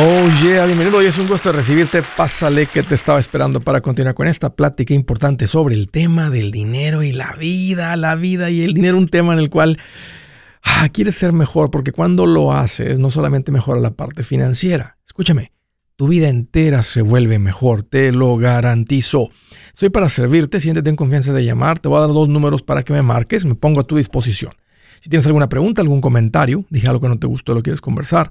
Oh yeah, bienvenido. Hoy es un gusto recibirte. Pásale que te estaba esperando para continuar con esta plática importante sobre el tema del dinero y la vida, la vida y el dinero, un tema en el cual ah, quieres ser mejor porque cuando lo haces no solamente mejora la parte financiera. Escúchame, tu vida entera se vuelve mejor, te lo garantizo. Soy para servirte, siéntete en confianza de llamar, te voy a dar dos números para que me marques, me pongo a tu disposición. Si tienes alguna pregunta, algún comentario, dije algo que no te gustó, lo quieres conversar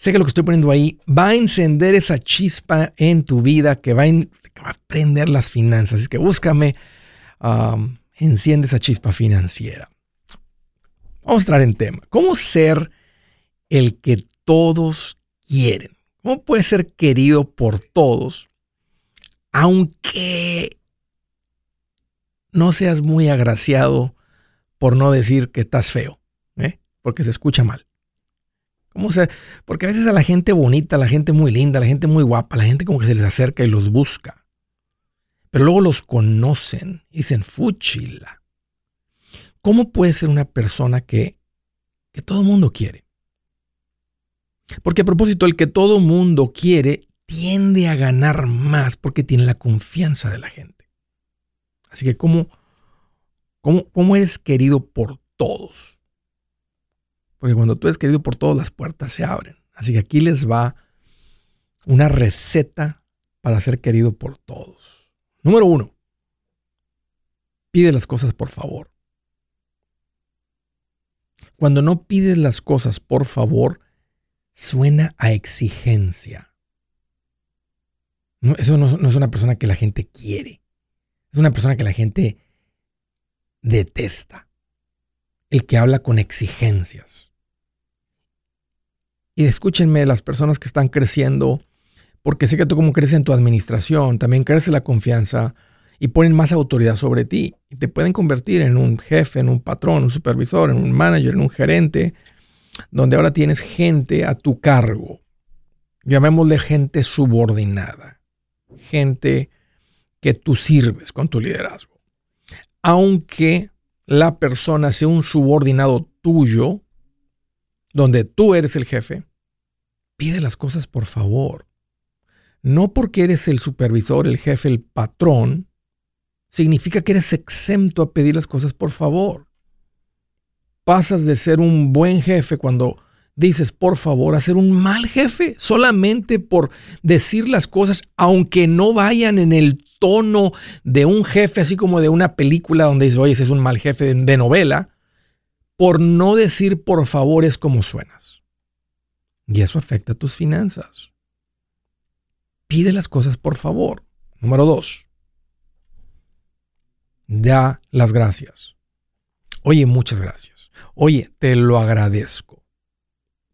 Sé que lo que estoy poniendo ahí va a encender esa chispa en tu vida que va a, prender las finanzas. Así que búscame, enciende esa chispa financiera. Vamos a entrar en tema. ¿Cómo ser el que todos quieren? ¿Cómo puedes ser querido por todos aunque no seas muy agraciado por no decir que estás feo? ¿eh? Porque se escucha mal. ¿Cómo ser? Porque a veces a la gente bonita, a la gente muy linda, a la gente muy guapa, la gente como que se les acerca y los busca. Pero luego los conocen y dicen, fuchila. ¿Cómo puede ser una persona que, que todo mundo quiere? Porque a propósito, el que todo mundo quiere tiende a ganar más porque tiene la confianza de la gente. Así que, ¿cómo, cómo, cómo eres querido por todos? Porque cuando tú eres querido por todas las puertas se abren. Así que aquí les va una receta para ser querido por todos. Número uno, pide las cosas por favor. Cuando no pides las cosas por favor, suena a exigencia. eso no, no es una persona que la gente quiere. Es una persona que la gente detesta. El que habla con exigencias. Y escúchenme las personas que están creciendo, porque sé que tú como creces en tu administración, también crece la confianza y ponen más autoridad sobre ti. Y te pueden convertir en un jefe, en un patrón, un supervisor, en un manager, en un gerente, donde ahora tienes gente a tu cargo. Llamémosle gente subordinada. Gente que tú sirves con tu liderazgo. Aunque la persona sea un subordinado tuyo, donde tú eres el jefe, Pide las cosas por favor. No porque eres el supervisor, el jefe, el patrón, significa que eres exento a pedir las cosas por favor. Pasas de ser un buen jefe cuando dices por favor a ser un mal jefe solamente por decir las cosas aunque no vayan en el tono de un jefe así como de una película donde dices, oye, ese es un mal jefe de novela, por no decir por favor es como suenas. Y eso afecta tus finanzas. Pide las cosas por favor. Número dos, da las gracias. Oye, muchas gracias. Oye, te lo agradezco.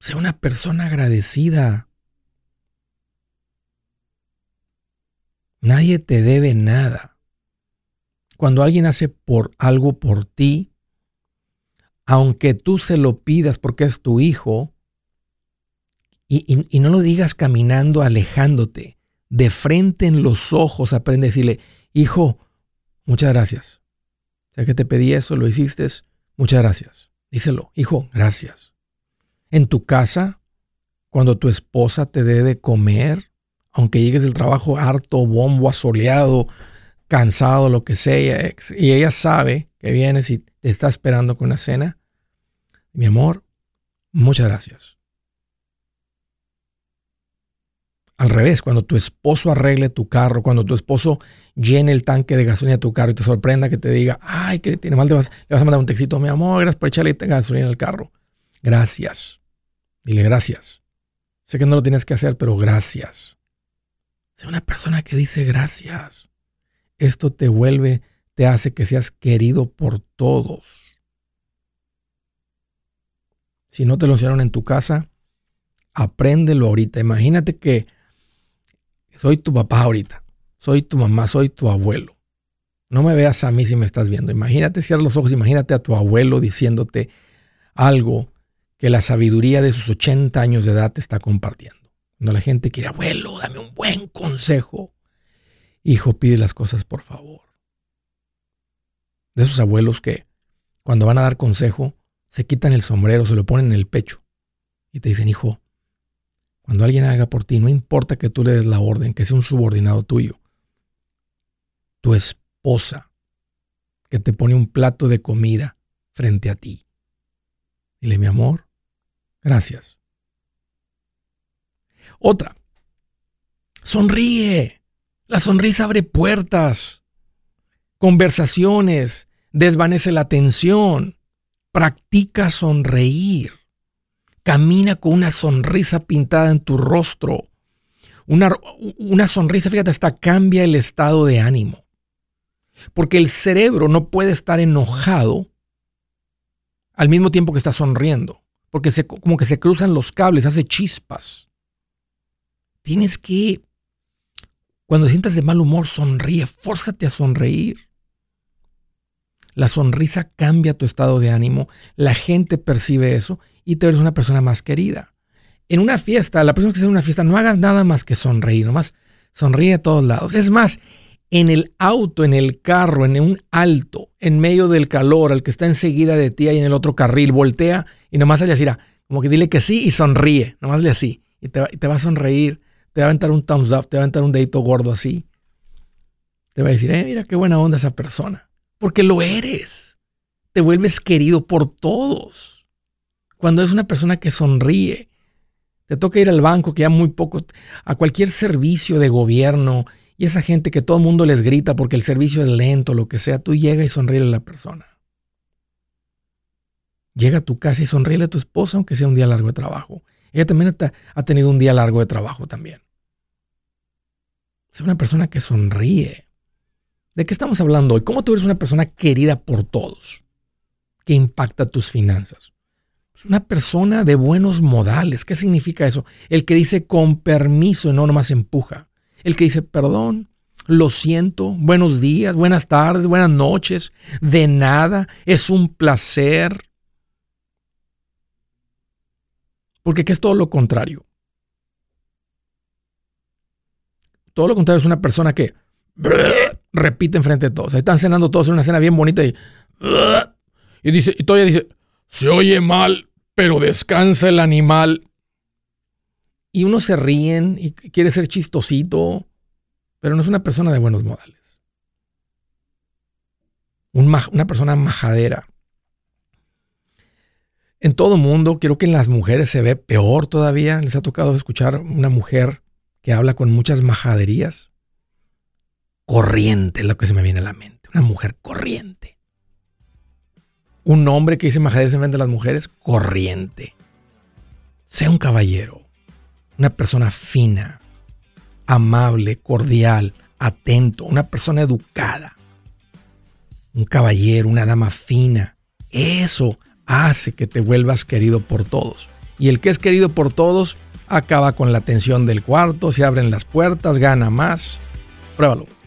Sea una persona agradecida. Nadie te debe nada. Cuando alguien hace por algo por ti, aunque tú se lo pidas porque es tu hijo, y, no lo digas caminando, alejándote. De frente en los ojos aprende a decirle, hijo, muchas gracias. Sé que te pedí eso, lo hiciste, muchas gracias. Díselo, hijo, gracias. En tu casa, cuando tu esposa te dé de comer, aunque llegues del trabajo harto, bombo, asoleado, cansado, lo que sea, y ella sabe que vienes y te está esperando con una cena, mi amor, muchas gracias. Al revés, cuando tu esposo arregle tu carro, cuando tu esposo llene el tanque de gasolina de tu carro y te sorprenda que te diga, ay, que tiene mal, le vas, a mandar un textito, mi amor, gracias por echarle gasolina al carro. Gracias. Dile gracias. Sé que no lo tienes que hacer, pero gracias. Sé una persona que dice gracias. Esto te vuelve, te hace que seas querido por todos. Si no te lo hicieron en tu casa, apréndelo ahorita. Imagínate que soy tu papá ahorita. soy tu mamá, soy tu abuelo. No me veas a mí si me estás viendo. Imagínate, cierra los ojos, imagínate a tu abuelo diciéndote algo que la sabiduría de sus 80 años de edad te está compartiendo. Cuando la gente quiere, abuelo, dame un buen consejo. Hijo, pide las cosas por favor. De esos abuelos que cuando van a dar consejo, se quitan el sombrero, se lo ponen en el pecho y te dicen, hijo, cuando alguien haga por ti, no importa que tú le des la orden, que sea un subordinado tuyo, tu esposa que te pone un plato de comida frente a ti. Dile, mi amor, gracias. Otra, sonríe. La sonrisa abre puertas, conversaciones, desvanece la tensión. Practica sonreír. Camina con una sonrisa pintada en tu rostro. Una, sonrisa, fíjate, hasta cambia el estado de ánimo. Porque el cerebro no puede estar enojado al mismo tiempo que está sonriendo. Porque como que se cruzan los cables, hace chispas. Tienes que, cuando sientas de mal humor, sonríe, fórzate a sonreír. La sonrisa cambia tu estado de ánimo, la gente percibe eso y te eres una persona más querida. En una fiesta, la persona que está en una fiesta, no hagas nada más que sonreír, nomás sonríe a todos lados. Es más, en el auto, en el carro, en un alto, en medio del calor, al que está enseguida de ti y en el otro carril, voltea y nomás le así, como que dile que sí y sonríe, nomás le así. Y te, te, va a sonreír, te va a aventar un thumbs up, te va a aventar un dedito gordo así. Te va a decir, eh, mira qué buena onda esa persona. Porque lo eres. Te vuelves querido por todos. Cuando eres una persona que sonríe, te toca ir al banco, que ya muy poco, a cualquier servicio de gobierno, y esa gente que todo el mundo les grita porque el servicio es lento, lo que sea, tú llega y sonríe a la persona. Llega a tu casa y sonríe a tu esposa, aunque sea un día largo de trabajo. Ella también ha tenido un día largo de trabajo también. Es una persona que sonríe. ¿De qué estamos hablando hoy? ¿Cómo tú eres una persona querida por todos? Que impacta tus finanzas. Es una persona de buenos modales. ¿Qué significa eso? El que dice con permiso y no nomás empuja el que dice, perdón, lo siento, buenos días, buenas tardes, buenas noches, de nada, es un placer. Porque ¿qué es todo lo contrario? Todo lo contrario es una persona que repite enfrente de todos. están cenando todos en una cena bien bonita y, y, dice, y todavía dice, se oye mal, pero descansa el animal y uno se ríen y quiere ser chistosito, pero no es una persona de buenos modales. una persona majadera. En todo mundo, creo que en las mujeres se ve peor todavía. Les ha tocado escuchar una mujer que habla con muchas majaderías. Corriente es lo que se me viene a la mente. Una mujer corriente. Un hombre que dice majaderías en frente de las mujeres, corriente. Sea un caballero una persona fina, amable, cordial, atento, una persona educada, un caballero, una dama fina. Eso hace que te vuelvas querido por todos. Y el que es querido por todos acaba con la atención del cuarto, se abren las puertas, gana más. Pruébalo.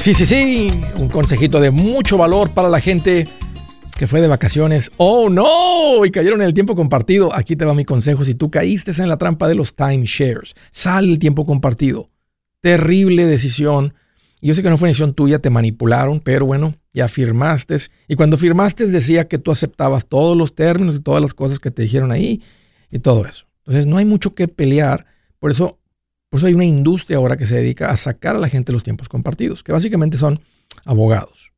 Sí, sí, sí. Un consejito de mucho valor para la gente que fue de vacaciones. ¡Oh, no! Y cayeron en el tiempo compartido. Aquí te va mi consejo. Si tú caíste en la trampa de los timeshares, sal el tiempo compartido. Terrible decisión. Yo sé que no fue decisión tuya, te manipularon, pero bueno, ya firmaste. Y cuando firmaste decía que tú aceptabas todos los términos y todas las cosas que te dijeron ahí y todo eso. Entonces no hay mucho que pelear. Por eso por eso hay una industria ahora que se dedica a sacar a la gente los tiempos compartidos, que básicamente son abogados.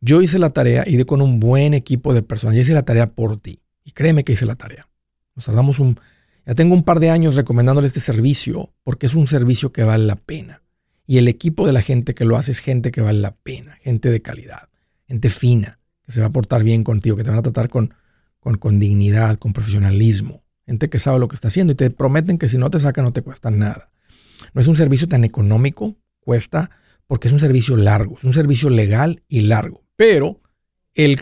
Yo hice la tarea y de con un buen equipo de personas. Yo hice la tarea por ti. Y créeme que hice la tarea. Nos tardamos un... Ya tengo un par de años recomendándole este servicio porque es un servicio que vale la pena. Y el equipo de la gente que lo hace es gente que vale la pena, gente de calidad, gente fina, que se va a portar bien contigo, que te van a tratar con, con dignidad, con profesionalismo gente que sabe lo que está haciendo y te prometen que si no te sacan no te cuesta nada. No es un servicio tan económico, cuesta porque es un servicio largo, es un servicio legal y largo. Pero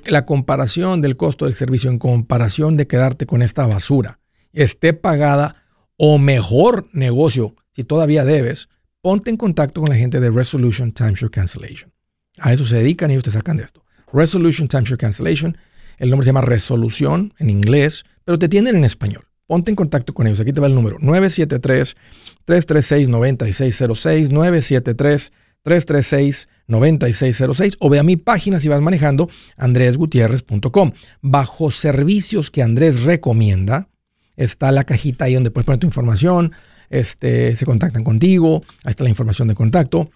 la comparación del costo del servicio en comparación de quedarte con esta basura, esté pagada o mejor negocio, si todavía debes, ponte en contacto con la gente de Resolution Timeshare Cancellation. A eso se dedican y ellos te sacan de esto. Resolution Timeshare Cancellation, el nombre se llama Resolución en inglés, pero te tienden en español ponte en contacto con ellos. Aquí te va el número 973-336-9606, 973-336-9606 o ve a mi página si vas manejando andresgutierrez.com. Bajo servicios que Andrés recomienda está la cajita ahí donde puedes poner tu información, este, se contactan contigo, ahí está la información de contacto.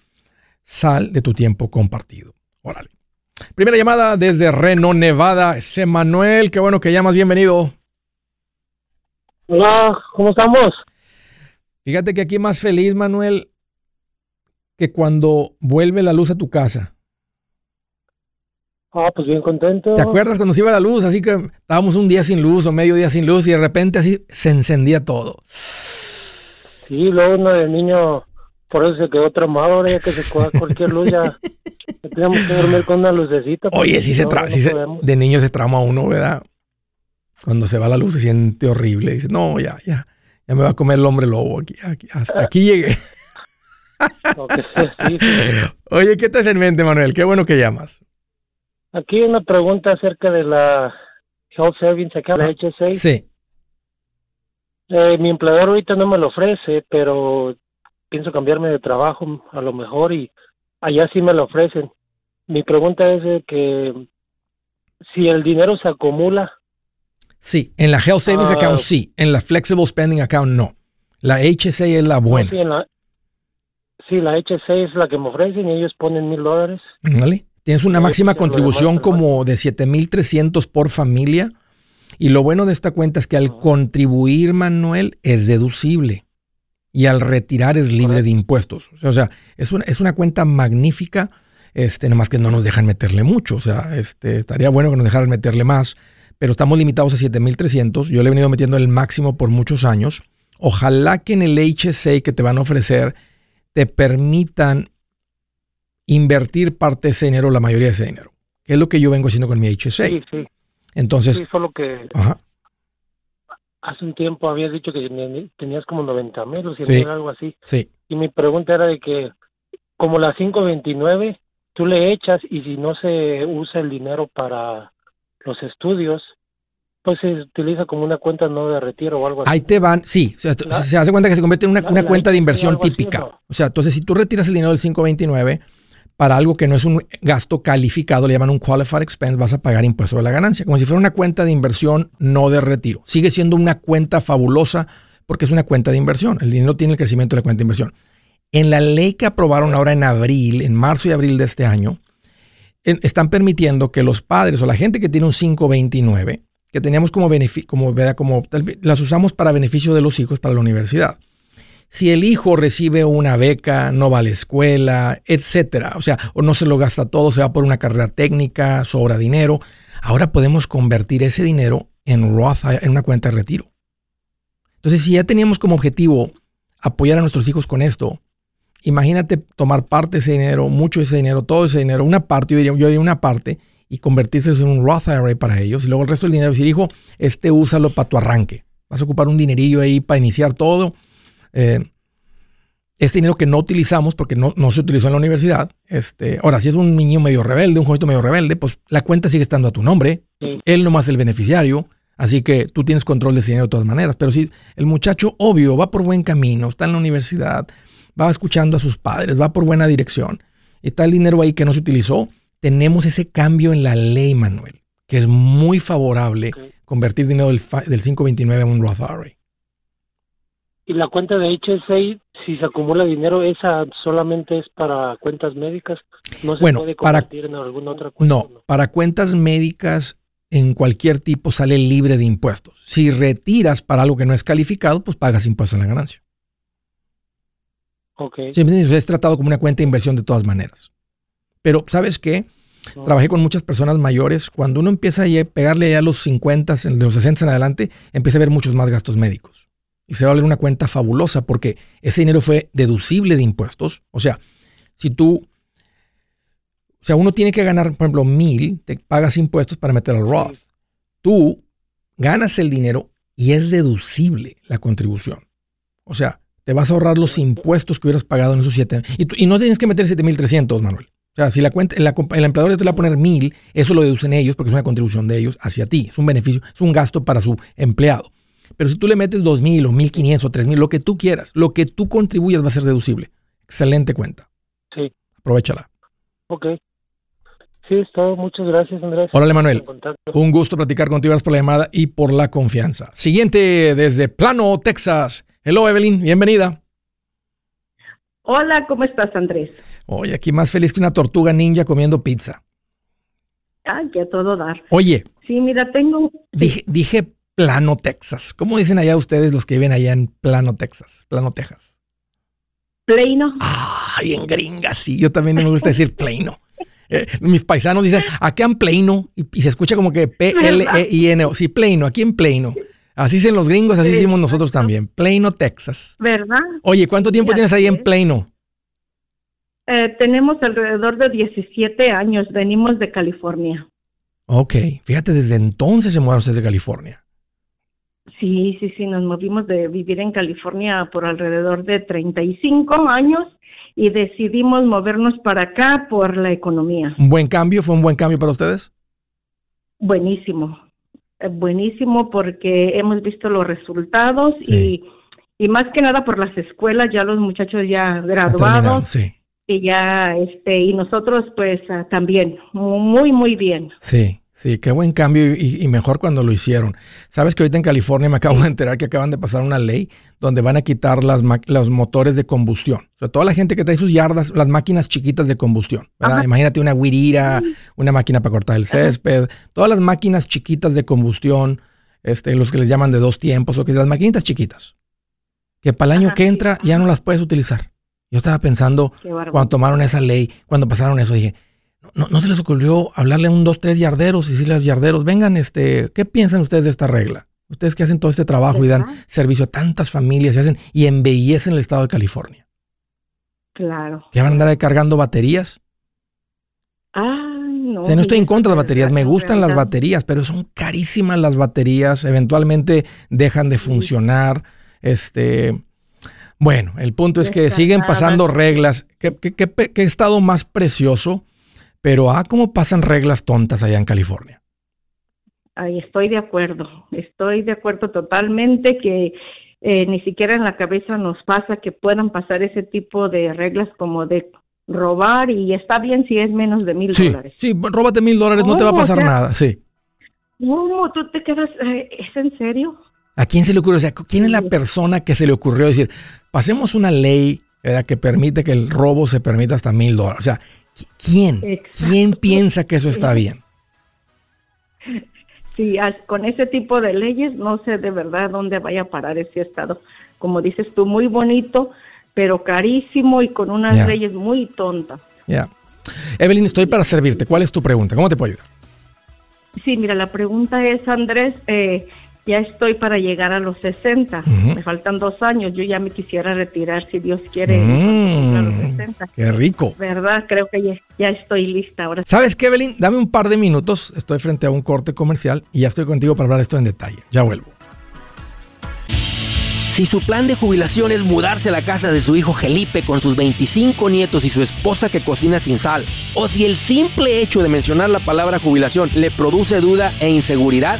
Sal de tu tiempo compartido. Órale. Primera llamada desde Reno, Nevada. Es Manuel, qué bueno que llamas, bienvenido. Hola, ¿cómo estamos? Fíjate que aquí más feliz, Manuel, que cuando vuelve la luz a tu casa. Ah, pues bien contento. ¿Te acuerdas cuando se iba la luz? Así que estábamos un día sin luz o medio día sin luz y de repente así se encendía todo. Sí, luego uno de niño, por eso se quedó traumado, ahora ya que se coja cualquier luz ya, teníamos que dormir con una lucecita. Oye, sí, se, tra de niño se trauma uno, ¿verdad? Cuando se va la luz se siente horrible. Dice, no, ya, ya, ya me va a comer el hombre lobo. Aquí, hasta aquí llegué. Oye, ¿qué te hace en mente, Manuel? Qué bueno que llamas. Aquí una pregunta acerca de la Health Savings Account, la HSA. Sí. Eh, mi empleador ahorita no me lo ofrece, pero pienso cambiarme de trabajo a lo mejor y allá sí me lo ofrecen. Mi pregunta es que si el dinero se acumula, Sí, en la Health Savings ah. Account sí, en la Flexible Spending Account no. La HSA es la buena. Sí, la, HSA es la que me ofrecen y ellos ponen mil dólares. Vale. Tienes una máxima contribución como de 7,300 por familia. Y lo bueno de esta cuenta es que al contribuir, Manuel, es deducible. Y al retirar es libre de impuestos. O sea, es una, es una cuenta magnífica. Este, nomás que no nos dejan meterle mucho. O sea, este, estaría bueno que nos dejaran meterle más pero estamos limitados a 7300. Yo le he venido metiendo el máximo por muchos años. Ojalá que en el HSA que te van a ofrecer te permitan invertir parte de ese dinero, la mayoría de ese dinero, que es lo que yo vengo haciendo con mi HSA. Sí, sí. Entonces, sí, solo que hace un tiempo habías dicho que tenías como 90 mil o 100 mil, algo así. Sí. Y mi pregunta era de que, como las 529, tú le echas y si no se usa el dinero para los estudios, pues se utiliza como una cuenta no de retiro o algo así. Ahí te van, sí, se hace cuenta que se convierte en una, cuenta de inversión típica. O sea, entonces si tú retiras el dinero del 529 para algo que no es un gasto calificado, le llaman un qualified expense, vas a pagar impuesto de la ganancia, como si fuera una cuenta de inversión no de retiro. Sigue siendo una cuenta fabulosa porque es una cuenta de inversión. El dinero tiene el crecimiento de la cuenta de inversión. En la ley que aprobaron ahora en abril, en marzo y abril de este año, están permitiendo que los padres o la gente que tiene un 529 que teníamos como beneficio, como, como las usamos para beneficio de los hijos para la universidad. Si el hijo recibe una beca, no va a la escuela, etcétera, o sea, o no se lo gasta todo, se va por una carrera técnica, sobra dinero, ahora podemos convertir ese dinero en Roth, en una cuenta de retiro. Entonces, si ya teníamos como objetivo apoyar a nuestros hijos con esto, imagínate tomar parte de ese dinero, mucho de ese dinero, todo ese dinero, una parte, yo diría, yo diría una parte, y convertirse en un Roth IRA para ellos. Y luego el resto del dinero, decir, hijo, este úsalo para tu arranque. Vas a ocupar un dinerillo ahí para iniciar todo. Eh, este dinero que no utilizamos porque no, no, se utilizó en la universidad. Este, ahora, si es un niño medio rebelde, un jovencito medio rebelde, pues la cuenta sigue estando a tu nombre. Él nomás es el beneficiario. Así que tú tienes control de ese dinero de todas maneras. Pero si el muchacho, obvio, va por buen camino, está en la universidad, va escuchando a sus padres, va por buena dirección, está el dinero ahí que no se utilizó, tenemos ese cambio en la ley, Manuel, que es muy favorable convertir dinero del, del 529 en un Roth IRA. ¿Y la cuenta de HSA, si se acumula dinero, esa solamente es para cuentas médicas? ¿No se bueno, puede convertir para, en alguna otra cuenta? No, para cuentas médicas en cualquier tipo sale libre de impuestos. Si retiras para algo que no es calificado, pues pagas impuestos en la ganancia. Ok. es tratado como una cuenta de inversión de todas maneras. Pero, ¿sabes qué? Trabajé con muchas personas mayores. Cuando uno empieza a pegarle ya a los 50, de los 60 en adelante, empieza a ver muchos más gastos médicos. Y se va a ver una cuenta fabulosa porque ese dinero fue deducible de impuestos. O sea, si tú, o sea, uno tiene que ganar, por ejemplo, mil, te pagas impuestos para meter al Roth. Tú ganas el dinero y es deducible la contribución. O sea, te vas a ahorrar los impuestos que hubieras pagado en esos siete. Y, y no tienes que meter 7.300, Manuel. O sea, si la cuenta, el empleador te va a poner mil, eso lo deducen ellos porque es una contribución de ellos hacia ti. Es un beneficio, es un gasto para su empleado. Pero si tú le metes dos mil o mil quinientos o tres mil, lo que tú quieras, lo que tú contribuyas va a ser deducible. Excelente cuenta. Sí. Aprovechala. Ok. Sí, es todo. Muchas gracias, Andrés. Hola, Manuel. Un gusto platicar contigo. Gracias por la llamada y por la confianza. Siguiente desde Plano, Texas. Hello, Evelyn. Bienvenida. Hola, ¿cómo estás, Andrés? Oye, aquí más feliz que una tortuga ninja comiendo pizza. Ay, que a todo dar. Oye. Sí, mira, tengo... Dije, dije Plano, Texas. ¿Cómo dicen allá ustedes los que viven allá en Plano, Texas? Plano, Texas. Plano. Ah, bien gringa, sí. Yo también me gusta decir plano. Eh, mis paisanos dicen, aquí en plano, y, se escucha como que P-L-E-I-N-O. Sí, plano, aquí en plano. Así dicen los gringos, así decimos nosotros también. Plano, Texas. ¿Verdad? Oye, ¿cuánto tiempo tienes ahí en Plano? Eh, tenemos alrededor de 17 años. Venimos de California. Ok. Fíjate, desde entonces se mudaron ustedes de California. Sí, sí, sí. Nos movimos de vivir en California por alrededor de 35 años y decidimos movernos para acá por la economía. ¿Un buen cambio? ¿Fue un buen cambio para ustedes? Buenísimo. Eh, buenísimo porque hemos visto los resultados y, y más que nada por las escuelas, ya los muchachos ya graduados. Y ya, este, y nosotros pues ah, también, muy, muy bien. Sí. Sí, qué buen cambio y, mejor cuando lo hicieron. Sabes que ahorita en California me acabo de enterar que acaban de pasar una ley donde van a quitar las los motores de combustión. O sea, toda la gente que trae sus yardas, las máquinas chiquitas de combustión. Imagínate una guirira, una máquina para cortar el césped, todas las máquinas chiquitas de combustión, este, los que les llaman de dos tiempos, o que las maquinitas chiquitas, que para el año que entra ya no las puedes utilizar. Yo estaba pensando cuando tomaron esa ley, cuando pasaron eso, dije, no, no, se les ocurrió hablarle a un, dos, tres yarderos y decirle a los yarderos, vengan, este, ¿qué piensan ustedes de esta regla? Ustedes que hacen todo este trabajo y dan servicio a tantas familias y hacen y embellecen el estado de California. Claro. ¿Que van a andar cargando baterías? Ah, no. O sea, no estoy en contra de las baterías, me gustan las baterías, pero son carísimas las baterías, eventualmente dejan de funcionar. Este, bueno, el punto es que siguen pasando reglas. ¿Qué, qué, qué estado más precioso? Pero, ah, cómo pasan reglas tontas allá en California. ahí estoy de acuerdo, estoy de acuerdo totalmente que eh, ni siquiera en la cabeza nos pasa que puedan pasar ese tipo de reglas como de robar y está bien si es menos de mil dólares. Sí, róbate mil dólares, no, te va a pasar nada, sí. ¿Cómo? ¿Tú te quedas? Eh, ¿Es en serio? ¿A quién se le ocurrió? O sea, ¿quién es la persona que se le ocurrió decir, pasemos una ley que permite que el robo se permita hasta mil dólares? O sea, ¿quién? ¿Quién piensa que eso está bien? Sí, con ese tipo de leyes no sé de verdad dónde vaya a parar ese estado. Como dices tú, muy bonito, pero carísimo y con unas leyes muy tontas. Ya. Evelyn, estoy para servirte. ¿Cuál es tu pregunta? ¿Cómo te puedo ayudar? Sí, mira, la pregunta es, Andrés, eh, ya estoy para llegar a los 60. Me faltan dos años. Yo ya me quisiera retirar, si Dios quiere, a los 60. Mm, qué rico. ¿Verdad? Creo que ya, estoy lista ahora. ¿Sabes qué, Evelyn? Dame un par de minutos. Estoy frente a un corte comercial y ya estoy contigo para hablar esto en detalle. Ya vuelvo. Si su plan de jubilación es mudarse a la casa de su hijo Felipe con sus 25 nietos y su esposa que cocina sin sal, o si el simple hecho de mencionar la palabra jubilación le produce duda e inseguridad,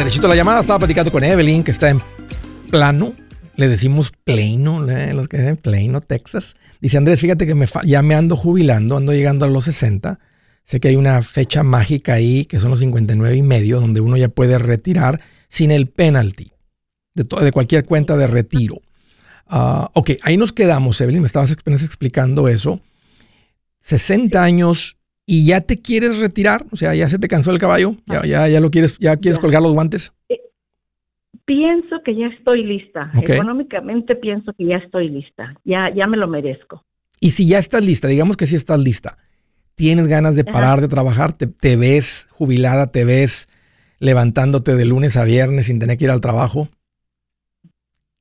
Derechito la llamada. Estaba platicando con Evelyn, que está en plano. Le decimos Plano, ¿eh? los que dicen Plano, Texas. Dice Andrés, fíjate que ya me ando jubilando, ando llegando a los 60. Sé que hay una fecha mágica ahí, que son los 59 y medio, donde uno ya puede retirar sin el penalty de, cualquier cuenta de retiro. Ah, ok, ahí nos quedamos, Evelyn. Me estabas explicando eso. 60 años y ya te quieres retirar, o sea, ya se te cansó el caballo, ya, ya, ya lo quieres, ya quieres colgar los guantes. Eh, pienso que ya estoy lista. Económicamente pienso que ya estoy lista. Ya, ya me lo merezco. Y si ya estás lista, digamos que sí estás lista, tienes ganas de parar de trabajar, te, te ves jubilada, te ves levantándote de lunes a viernes sin tener que ir al trabajo.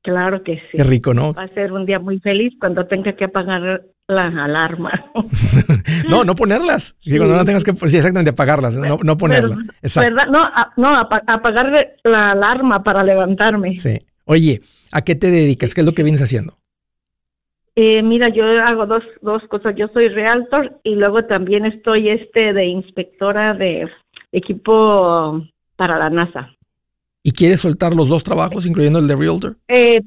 Claro que sí. Qué rico, ¿no? Va a ser un día muy feliz cuando tenga que apagar la alarma. no, no ponerlas. Cuando no tengas que, sí, exactamente, apagarlas, no, no ponerlas. ¿Verdad? No, no apagar la alarma para levantarme. Sí. Oye, ¿a qué te dedicas? ¿Qué es lo que vienes haciendo? Eh, mira, yo hago dos, dos cosas. Yo soy realtor y luego también estoy este de inspectora de equipo para la NASA. ¿Y quieres soltar los dos trabajos, incluyendo el de realtor? Eh,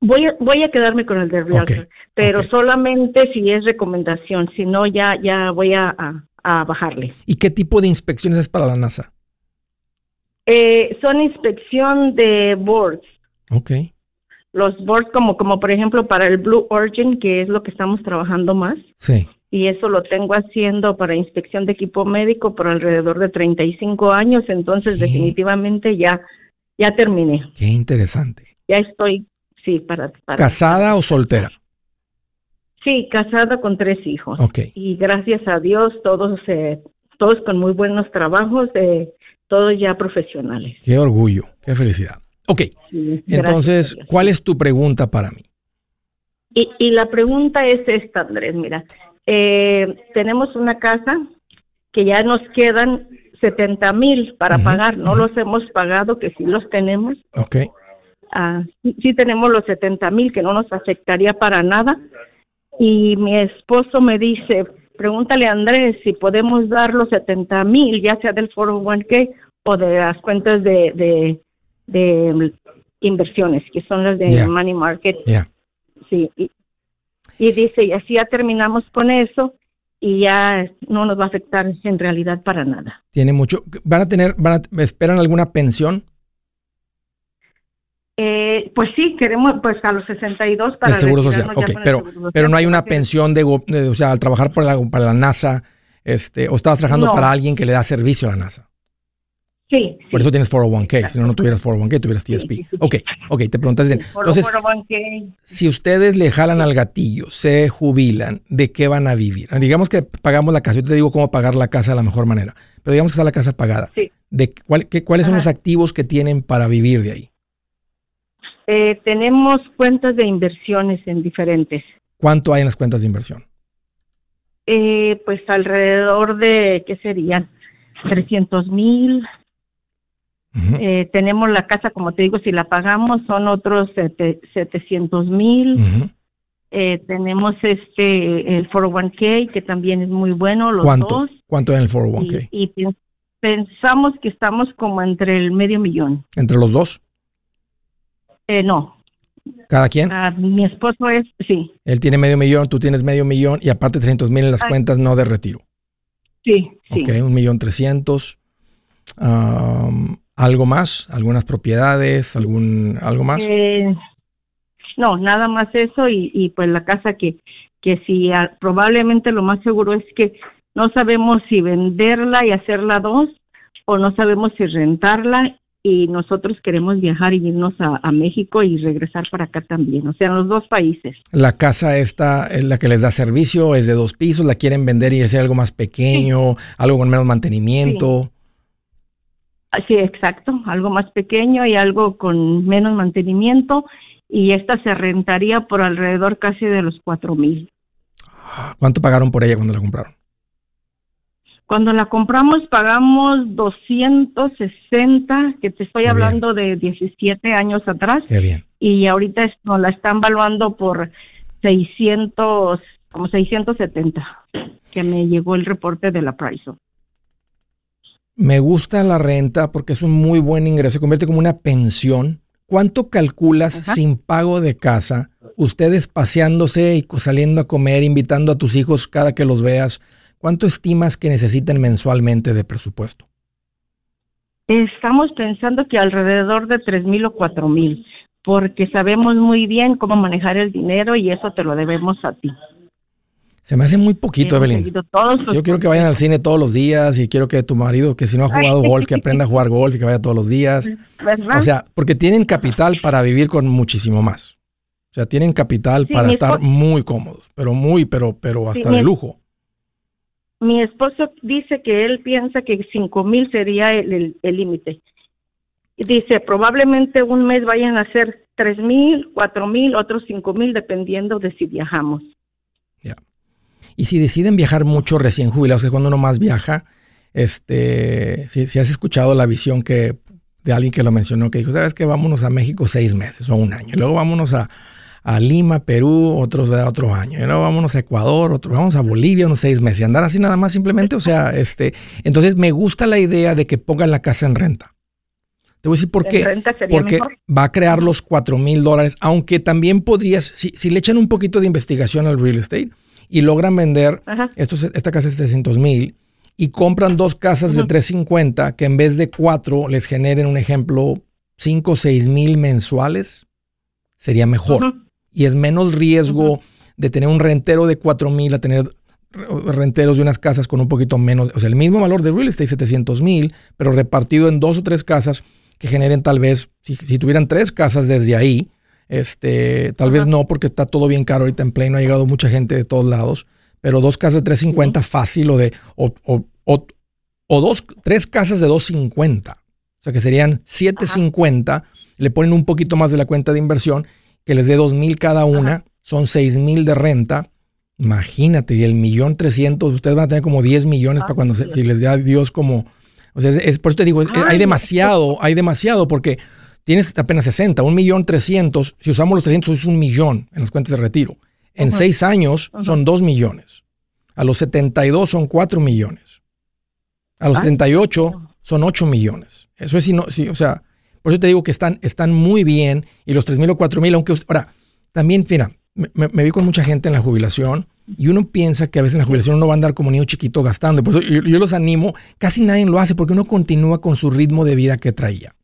Voy a, voy a quedarme con el de Realtor, pero solamente si es recomendación, si no ya, ya voy a, bajarle. ¿Y qué tipo de inspecciones es para la NASA? Eh, son inspección de boards. Ok. Los boards como, como por ejemplo para el Blue Origin, que es lo que estamos trabajando más. Sí. Y eso lo tengo haciendo para inspección de equipo médico por alrededor de 35 años, entonces definitivamente ya, ya terminé. Qué interesante. Ya estoy Sí, para, ¿Casada o soltera? Sí, casada con tres hijos. Ok. Y gracias a Dios, todos, eh, todos con muy buenos trabajos, eh, todos ya profesionales. Qué orgullo, qué felicidad. Ok, entonces, ¿cuál es tu pregunta para mí? Y, y la pregunta es esta, Andrés, mira, eh, tenemos una casa que ya nos quedan 70 mil para pagar, no los hemos pagado, que sí los tenemos. Ok. Ah, sí, tenemos los 70 mil que no nos afectaría para nada. Y mi esposo me dice, pregúntale a Andrés si podemos dar los 70 mil, ya sea del 401k o de las cuentas de, de, inversiones, que son las de money market. Sí, y, dice, y así ya terminamos con eso. y ya no nos va a afectar en realidad para nada. Tiene mucho. ¿Van a tener, van a, esperan alguna pensión? Eh, pues sí, queremos, pues a los 62 para el seguro social. Ok, pero, pero no hay una pensión de, o sea, al trabajar para la, para la NASA, este, o estabas trabajando para alguien que le da servicio a la NASA. Sí. Por eso tienes 401k. Si no, no tuvieras 401k, tuvieras TSP. ok, ok, te preguntas bien. Entonces, si ustedes le jalan al gatillo, se jubilan, ¿de qué van a vivir? Digamos que pagamos la casa. Yo te digo cómo pagar la casa de la mejor manera. Pero digamos que está la casa pagada. Sí. De ¿Cuáles son los activos que tienen para vivir de ahí? Eh, tenemos cuentas de inversiones en diferentes. ¿Cuánto hay en las cuentas de inversión? Eh, pues alrededor de, ¿qué serían? 300 mil, eh, tenemos la casa, como te digo, si la pagamos son otros 700 mil. eh, tenemos este el 401k que también es muy bueno los ¿Cuánto? dos. ¿Cuánto en el 401k? Y, pensamos que estamos como entre el medio millón. ¿Entre los dos? Eh, no. ¿Cada quien? Ah, mi esposo es, sí. Él tiene medio millón, tú tienes medio millón y aparte 300 mil en las cuentas no de retiro. Sí, sí. Ok, un millón trescientos. ¿Algo más? ¿Algunas propiedades? ¿Algún, ¿Algo más? Eh, no, nada más eso y, y pues la casa que, que si probablemente lo más seguro es que no sabemos si venderla y hacerla dos o no sabemos si rentarla y nosotros queremos viajar y irnos a, México y regresar para acá también, o sea, en los dos países. La casa esta es la que les da servicio, es de dos pisos, la quieren vender y es algo más pequeño, algo con menos mantenimiento. Sí, exacto, algo más pequeño y algo con menos mantenimiento y esta se rentaría por alrededor casi de los cuatro mil. ¿Cuánto pagaron por ella cuando la compraron? Cuando la compramos pagamos 260, que te estoy hablando de 17 años atrás. Qué bien. Y ahorita nos la están valuando por 600, como 670, que me llegó el reporte de la Price. Me gusta la renta porque es un muy buen ingreso, se convierte como una pensión. ¿Cuánto calculas sin pago de casa, ustedes paseándose y saliendo a comer, invitando a tus hijos cada que los veas? ¿Cuánto estimas que necesiten mensualmente de presupuesto? Estamos pensando que alrededor de tres mil o cuatro mil, porque sabemos muy bien cómo manejar el dinero y eso te lo debemos a ti. Se me hace muy poquito, Evelyn. Yo quiero que vayan al cine todos los días y quiero que tu marido, que si no ha jugado golf, que aprenda a jugar golf y que vaya todos los días. O sea, porque tienen capital para vivir con muchísimo más. O sea, tienen capital para estar muy cómodos, pero muy, pero, pero hasta de lujo. Mi esposo dice que él piensa que cinco mil sería el límite. Dice, probablemente un mes vayan a ser tres mil, cuatro mil, otros cinco mil, dependiendo de si viajamos. Y si deciden viajar mucho recién jubilados, que cuando uno más viaja, este, si, has escuchado la visión que de alguien que lo mencionó, que dijo, sabes que vámonos a México seis meses o un año, luego vámonos a, Lima, Perú, otros de otro año, y luego vámonos a Ecuador, otro, vamos a Bolivia unos seis meses, y andar así nada más simplemente, o sea, este, entonces me gusta la idea de que pongan la casa en renta. Te voy a decir por qué. Porque va a crear los cuatro mil dólares, aunque también podrías, si, si, le echan un poquito de investigación al real estate, y logran vender esta casa de 700 mil y compran dos casas de 350 que en vez de cuatro les generen un ejemplo 5 o 6 mil mensuales, sería mejor. Y es menos riesgo de tener un rentero de 4 mil a tener renteros de unas casas con un poquito menos, o sea, el mismo valor de real estate, 700 mil, pero repartido en dos o tres casas que generen tal vez, si, si tuvieran tres casas desde ahí, este, tal vez no, porque está todo bien caro ahorita en Play, no ha llegado mucha gente de todos lados, pero dos casas de 350 fácil o de, o, o, dos, tres casas de 250. O sea que serían 750, le ponen un poquito más de la cuenta de inversión, que les dé 2 mil cada una, son 6 mil de renta. Imagínate, y el millón trescientos, ustedes van a tener como 10 millones para cuando se, si les da Dios como... O sea, es, por eso te digo, hay demasiado, hay demasiado, porque tienes apenas 60, un millón 300, si usamos los 300 es un millón en las cuentas de retiro. En seis años son 2 millones. A los 72 son 4 millones. A los 78 son 8 millones. Eso es, si no, o sea, por eso te digo que están, están muy bien y los 3 mil o 4 mil, aunque, ahora, también, mira, me, vi con mucha gente en la jubilación Y uno piensa que a veces en la jubilación uno va a andar como niño chiquito gastando. Pues yo, yo los animo, casi nadie lo hace porque uno continúa con su ritmo de vida que traía.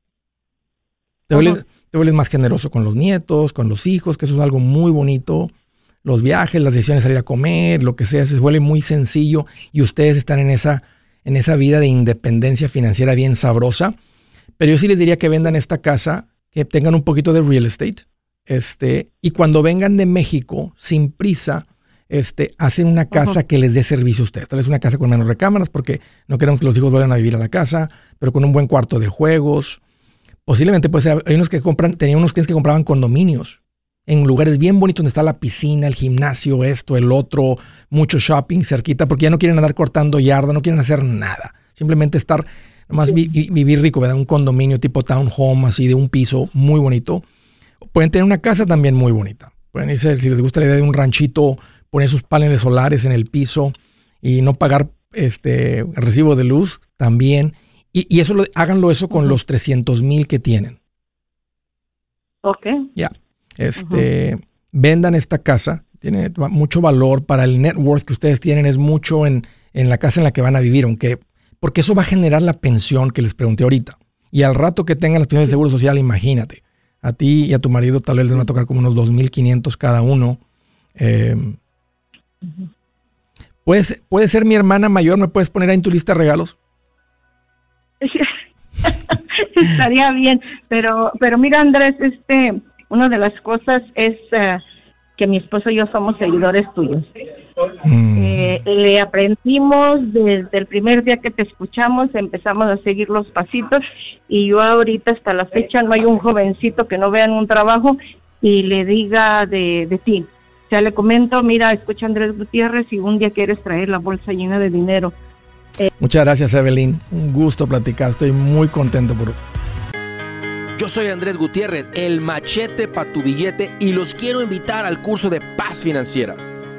Te vuelves, te vuelves más generoso con los nietos, con los hijos, que eso es algo muy bonito. Los viajes, las decisiones de salir a comer, lo que sea, se vuelve muy sencillo y ustedes están en esa, en esa vida de independencia financiera bien sabrosa. Pero yo sí les diría que vendan esta casa, que tengan un poquito de real estate, este, y cuando vengan de México, sin prisa, este, hacen una casa que les dé servicio a ustedes. Tal vez una casa con menos recámaras, porque no queremos que los hijos vayan a vivir a la casa, pero con un buen cuarto de juegos, Posiblemente, pues hay unos que compran, tenía unos clientes que compraban condominios en lugares bien bonitos donde está la piscina, el gimnasio, esto, el otro, mucho shopping cerquita, porque ya no quieren andar cortando yarda, no quieren hacer nada. Simplemente estar, nomás vivir rico, ¿verdad? Un condominio tipo townhome, así de un piso muy bonito. Pueden tener una casa también muy bonita. Pueden irse, si les gusta la idea de un ranchito, poner sus paneles solares en el piso y no pagar este recibo de luz también. Y, eso lo, háganlo eso con los 300 mil que tienen. Ok. Ya. Este, vendan esta casa. Tiene mucho valor para el net worth que ustedes tienen. Es mucho en, en la casa en la que van a vivir, aunque, porque eso va a generar la pensión que les pregunté ahorita. Y al rato que tengan las pensiones de seguro social, imagínate. A ti y a tu marido tal vez les van a tocar como unos 2.500 cada uno. Eh, ¿puedes, ¿Puede ser mi hermana mayor? ¿Me puedes poner ahí en tu lista de regalos? Estaría bien, pero pero mira Andrés, este, una de las cosas es eh, que mi esposo y yo somos seguidores tuyos. Mm. Eh, le aprendimos desde el primer día que te escuchamos, empezamos a seguir los pasitos y yo ahorita hasta la fecha no hay un jovencito que no vea en un trabajo y le diga de, de ti. O sea, le comento, mira, escucha Andrés Gutiérrez y un día quieres traer la bolsa llena de dinero Muchas gracias, Evelyn. Un gusto platicar. Estoy muy contento por yo soy Andrés Gutiérrez, el machete para tu billete y los quiero invitar al curso de paz financiera.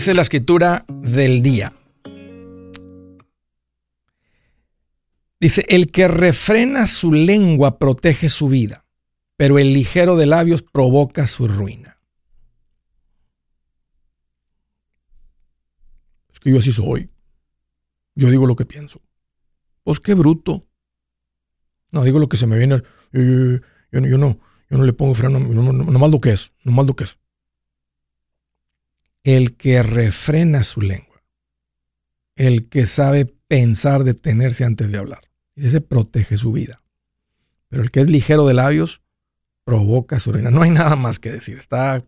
Dice la escritura del día. Dice, el que refrena su lengua protege su vida, pero el ligero de labios provoca su ruina. Es que yo así soy. Yo digo lo que pienso. Pues qué bruto. No, digo lo que se me viene. Yo, yo, no, yo no le pongo freno, no, más lo que es, no más lo que es. El que refrena su lengua, el que sabe pensar, detenerse antes de hablar y ese protege su vida. Pero el que es ligero de labios provoca su ruina. No hay nada más que decir, está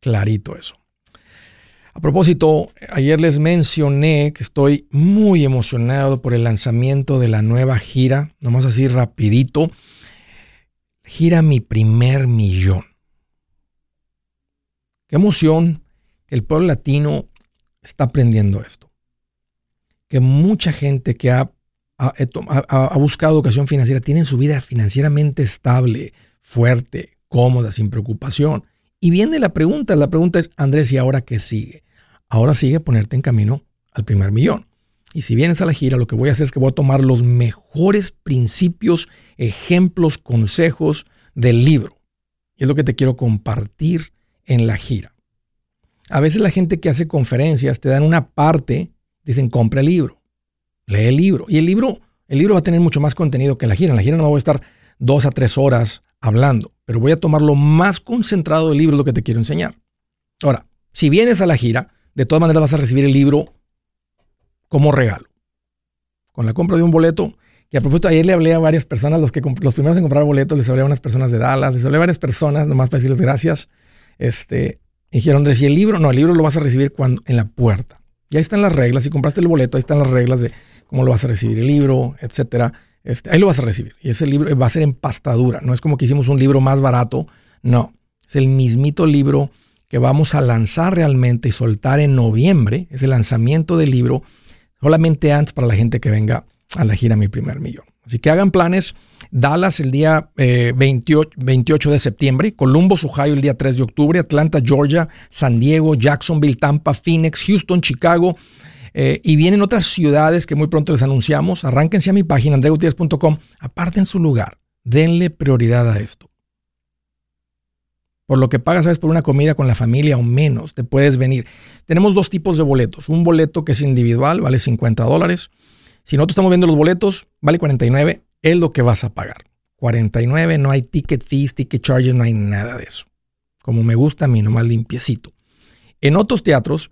clarito eso. A propósito, ayer les mencioné que estoy muy emocionado por el lanzamiento de la nueva gira, nomás así rapidito. Gira mi primer millón. Qué emoción el pueblo latino está aprendiendo esto. Que mucha gente que ha ha, buscado educación financiera, tienen su vida financieramente estable, fuerte, cómoda, sin preocupación. Y viene la pregunta, la pregunta es, Andrés, ¿y ahora qué sigue? Ahora sigue ponerte en camino al primer millón. Y si vienes a la gira, lo que voy a hacer es que voy a tomar los mejores principios, ejemplos, consejos del libro. Y es lo que te quiero compartir en la gira. A veces la gente que hace conferencias te dan una parte, dicen, compra el libro lee el libro. Y el libro, el libro va a tener mucho más contenido que la gira. En la gira no voy a estar dos a tres horas hablando, pero voy a tomar lo más concentrado del libro, lo que te quiero enseñar. Ahora, si vienes a la gira, de todas maneras vas a recibir el libro como regalo. Con la compra de un boleto, que a propósito, ayer le hablé a varias personas, los, que, los primeros en comprar boletos, les hablé a unas personas de Dallas, les hablé a varias personas, nomás para decirles gracias. Este, dijeron, Andrés, ¿y el libro? No, el libro lo vas a recibir cuando, en la puerta. Y ahí están las reglas. Si compraste el boleto, ahí están las reglas de cómo lo vas a recibir el libro, etcétera. Este, ahí lo vas a recibir. Y ese libro va a ser en pastadura. No es como que hicimos un libro más barato. No. Es el mismito libro que vamos a lanzar realmente y soltar en noviembre. Es el lanzamiento del libro. Solamente antes para la gente que venga a la gira Mi Primer Millón. Así que hagan planes. Dallas el día 28, eh, 28, de septiembre, Columbus, Ohio el día 3 de octubre, Atlanta, Georgia, San Diego, Jacksonville, Tampa, Phoenix, Houston, Chicago. Eh, y vienen otras ciudades que muy pronto les anunciamos. Arránquense a mi página, andregutierrez.com, aparten su lugar, denle prioridad a esto. Por lo que pagas, sabes, por una comida con la familia o menos, te puedes venir. Tenemos dos tipos de boletos. Un boleto que es individual, vale 50 dólares. Si nosotros estamos viendo los boletos, vale 49, es lo que vas a pagar. 49, no hay ticket fees, ticket charges, no hay nada de eso. Como me gusta a mí, nomás limpiecito. En otros teatros,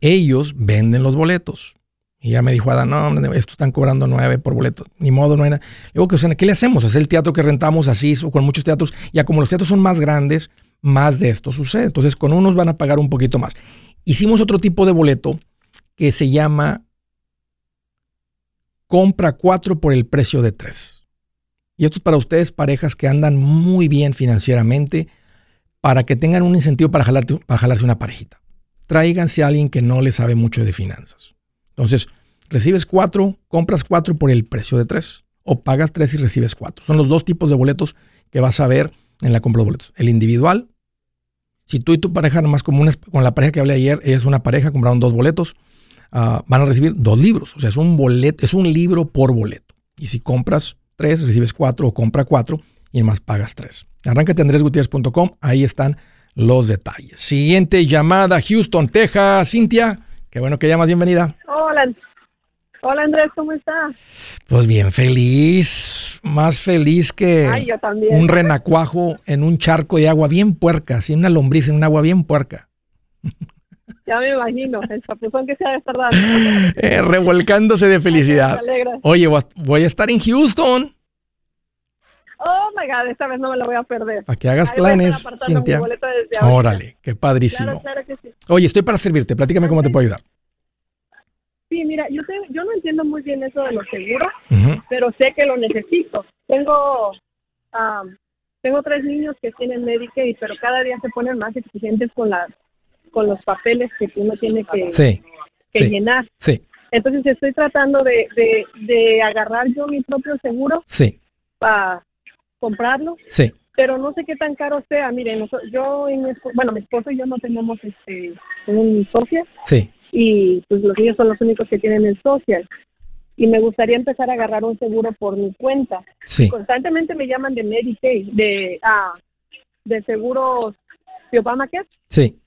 ellos venden los boletos. Y ya me dijo Ada, no, estos están cobrando 9 por boleto. Ni modo, no era. Digo, que, o sea, ¿qué le hacemos? Es el teatro que rentamos así, o con muchos teatros. Ya como los teatros son más grandes, más de esto sucede. Entonces, con unos van a pagar un poquito más. Hicimos otro tipo de boleto que se llama compra cuatro por el precio de tres. Y esto es para ustedes, parejas que andan muy bien financieramente, para que tengan un incentivo para, para jalarse una parejita. Tráiganse a alguien que no le sabe mucho de finanzas. Entonces, recibes cuatro, compras cuatro por el precio de tres. O pagas tres y recibes cuatro. Son los dos tipos de boletos que vas a ver en la compra de boletos. El individual. Si tú y tu pareja, nomás como una, con la pareja que hablé ayer, es una pareja, compraron dos boletos Ah, van a recibir dos libros. O sea, es un boleto, es un libro por boleto. Y si compras tres, recibes cuatro o compra cuatro y más pagas tres. Arráncate andresgutierrez.com, ahí están los detalles. Siguiente llamada, Houston, Texas. Cintia, qué bueno que llamas, bienvenida. Hola, hola Andrés, ¿cómo estás? Pues bien feliz, más feliz que un renacuajo en un charco de agua bien puerca, sin una lombriz en un agua bien puerca. Ya me imagino, el chapuzón que se ha de estar dando. Eh, revolcándose de felicidad. Oye, voy a estar en Houston. Oh my God, esta vez no me lo voy a perder. Para que hagas planes, Cintia. Órale, qué padrísimo. Oye, estoy para servirte. Platícame cómo te puedo ayudar. Sí, mira, yo, yo no entiendo muy bien eso de los seguros, pero sé que lo necesito. Tengo tengo tres niños que tienen Medicaid, pero cada día se ponen más exigentes con las con los papeles que uno tiene que, que llenar. Sí. Entonces estoy tratando de, de, agarrar yo mi propio seguro sí. para comprarlo. Sí. Pero no sé qué tan caro sea. Miren, yo y mi esposo, bueno, mi esposo y yo no tenemos este un social. Sí. Y pues los niños son los únicos que tienen el social. Y me gustaría empezar a agarrar un seguro por mi cuenta. Sí. Constantemente me llaman de Medicaid, de, ah, de seguros de Obamacare. Sí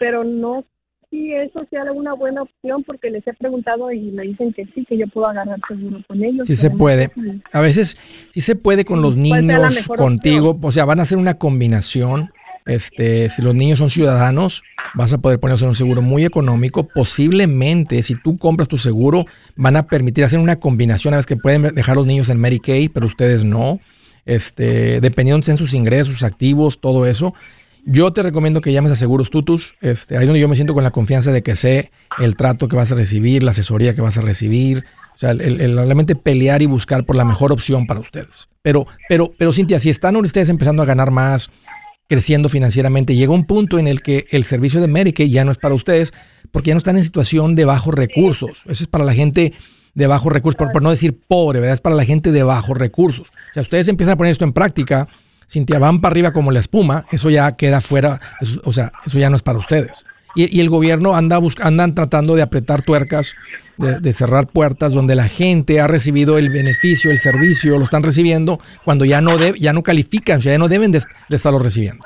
pero no si eso sea una buena opción porque les he preguntado y me dicen que sí, que yo puedo agarrar seguro con ellos. Sí se puede. A veces sí se puede con los niños, contigo, o sea, van a hacer una combinación. Este, si los niños son ciudadanos, vas a poder ponerse un seguro muy económico. Posiblemente, si tú compras tu seguro, van a permitir hacer una combinación. A veces que pueden dejar los niños en Medicaid, pero ustedes no. Este, dependiendo de sus ingresos, sus activos, todo eso. Yo te recomiendo que llames a Seguros Tutus. Este, ahí es donde yo me siento con la confianza de que sé el trato que vas a recibir, la asesoría que vas a recibir. O sea, el, realmente pelear y buscar por la mejor opción para ustedes. Pero, pero, pero Cintia, si están ustedes empezando a ganar más, creciendo financieramente, llega un punto en el que el servicio de Medicaid ya no es para ustedes porque ya no están en situación de bajos recursos. Eso es para la gente de bajos recursos, por, por no decir pobre, ¿verdad? Es para la gente de bajos recursos. O sea, ustedes empiezan a poner esto en práctica Cintia, van para arriba como la espuma, eso ya queda fuera, o sea, eso ya no es para ustedes. Y, el gobierno anda andan tratando de apretar tuercas, de, cerrar puertas donde la gente ha recibido el beneficio, el servicio, lo están recibiendo cuando ya no, de, ya no califican, ya no deben de, estarlo recibiendo.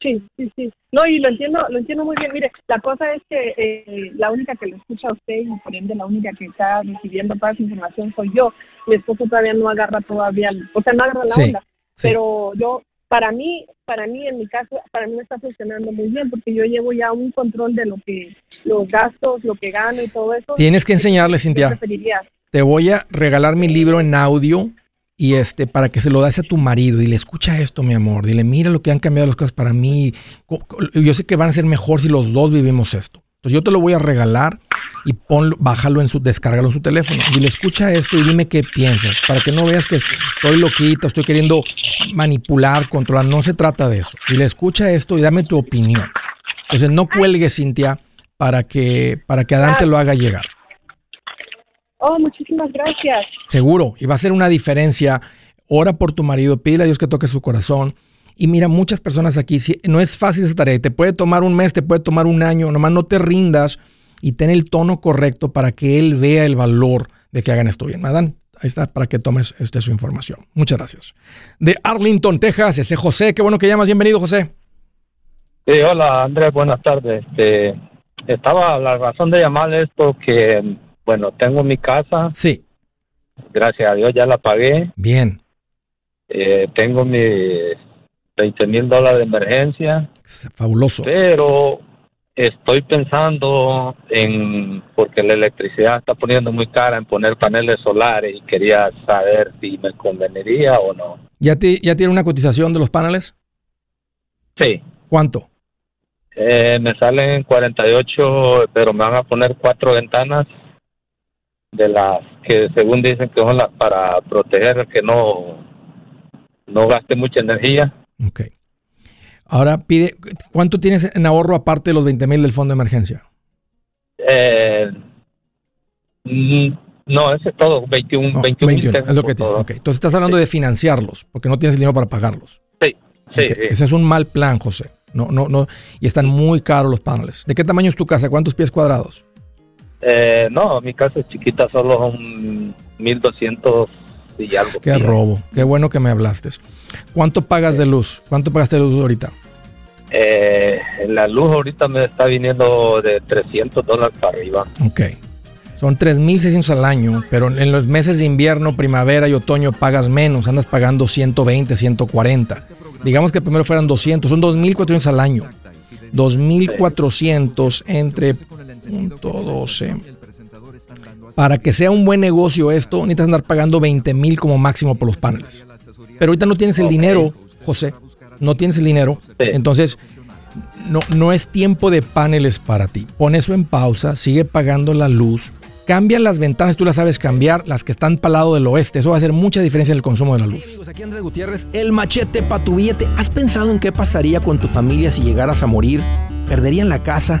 Sí, sí, sí. No, y lo entiendo, lo entiendo muy bien. Mire, la cosa es que eh, la única que lo escucha a usted y por ende la única que está recibiendo toda esa información soy yo. Mi esposo todavía no agarra todavía, o sea, no agarra la onda. Pero yo, para mí, para mí, en mi caso, para mí me está funcionando muy bien porque yo llevo ya un control de lo que, los gastos, lo que gano y todo eso. Tienes que enseñarle, Cintia. Te voy a regalar mi libro en audio y este para que se lo das a tu marido. Dile, escucha esto, mi amor. Dile, mira lo que han cambiado las cosas para mí. Yo sé que van a ser mejor si los dos vivimos esto. Entonces yo te lo voy a regalar y ponlo, bájalo en su, descárgalo en su teléfono. Dile, escucha esto y dime qué piensas, para que no veas que estoy loquita, estoy queriendo manipular, controlar. No se trata de eso. Dile, escucha esto y dame tu opinión. Entonces no cuelgues, Cintia, para que, para que Adán te lo haga llegar. Oh, muchísimas gracias. Seguro, y va a ser una diferencia. Ora por tu marido, pídele a Dios que toque su corazón. Y mira, muchas personas aquí, no es fácil esa tarea, te puede tomar un mes, te puede tomar un año, nomás no te rindas y ten el tono correcto para que él vea el valor de que hagan esto bien. Adán, ahí está para que tomes este, su información. Muchas gracias. De Arlington, Texas, ese José, qué bueno que llamas, bienvenido José. Sí, hola Andrés, buenas tardes. Este, estaba, la razón de llamarles porque bueno, tengo mi casa. Sí. Gracias a Dios ya la pagué. Bien. Eh, tengo mis 20 mil dólares de emergencia. Fabuloso. Pero estoy pensando en, porque la electricidad está poniendo muy cara, en poner paneles solares y quería saber si me conveniría o no. ¿Ya, ya tiene una cotización de los paneles? Sí. ¿Cuánto? Eh, me salen 48, pero me van a poner cuatro ventanas de las que según dicen que son las para proteger que no, no gaste mucha energía. Ok. Ahora pide, ¿cuánto tienes en ahorro aparte de los 20 mil del fondo de emergencia? Eh, no, ese es todo, 21, 21, es lo que tiene. Okay. Entonces estás hablando de financiarlos, porque no tienes el dinero para pagarlos. Sí, sí, Ese es un mal plan, José. No, no, no. Y están muy caros los paneles. ¿De qué tamaño es tu casa? ¿Cuántos pies cuadrados? Eh, no, mi casa es chiquita, solo son 1200 y algo. Qué robo, qué bueno que me hablaste. ¿Cuánto pagas de luz? ¿Cuánto pagaste de luz ahorita? Eh, la luz ahorita me está viniendo de 300 dólares para arriba. Ok. Son 3.600 al año, pero en los meses de invierno, primavera y otoño pagas menos, andas pagando 120, 140. Digamos que primero fueran 200, son 2.400 al año. 2.400 entre para que sea un buen negocio esto, necesitas andar pagando 20 mil como máximo por los paneles. Pero ahorita no tienes el dinero, José. No tienes el dinero. Entonces, no, no es tiempo de paneles para ti. Pon eso en pausa, sigue pagando la luz. Cambia las ventanas, tú las sabes cambiar, las que están para el lado del oeste. Eso va a hacer mucha diferencia en el consumo de la luz. amigos, aquí Andrés Gutiérrez, el machete para tu billete. ¿Has pensado en qué pasaría con tu familia si llegaras a morir? ¿Perderían la casa?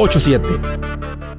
87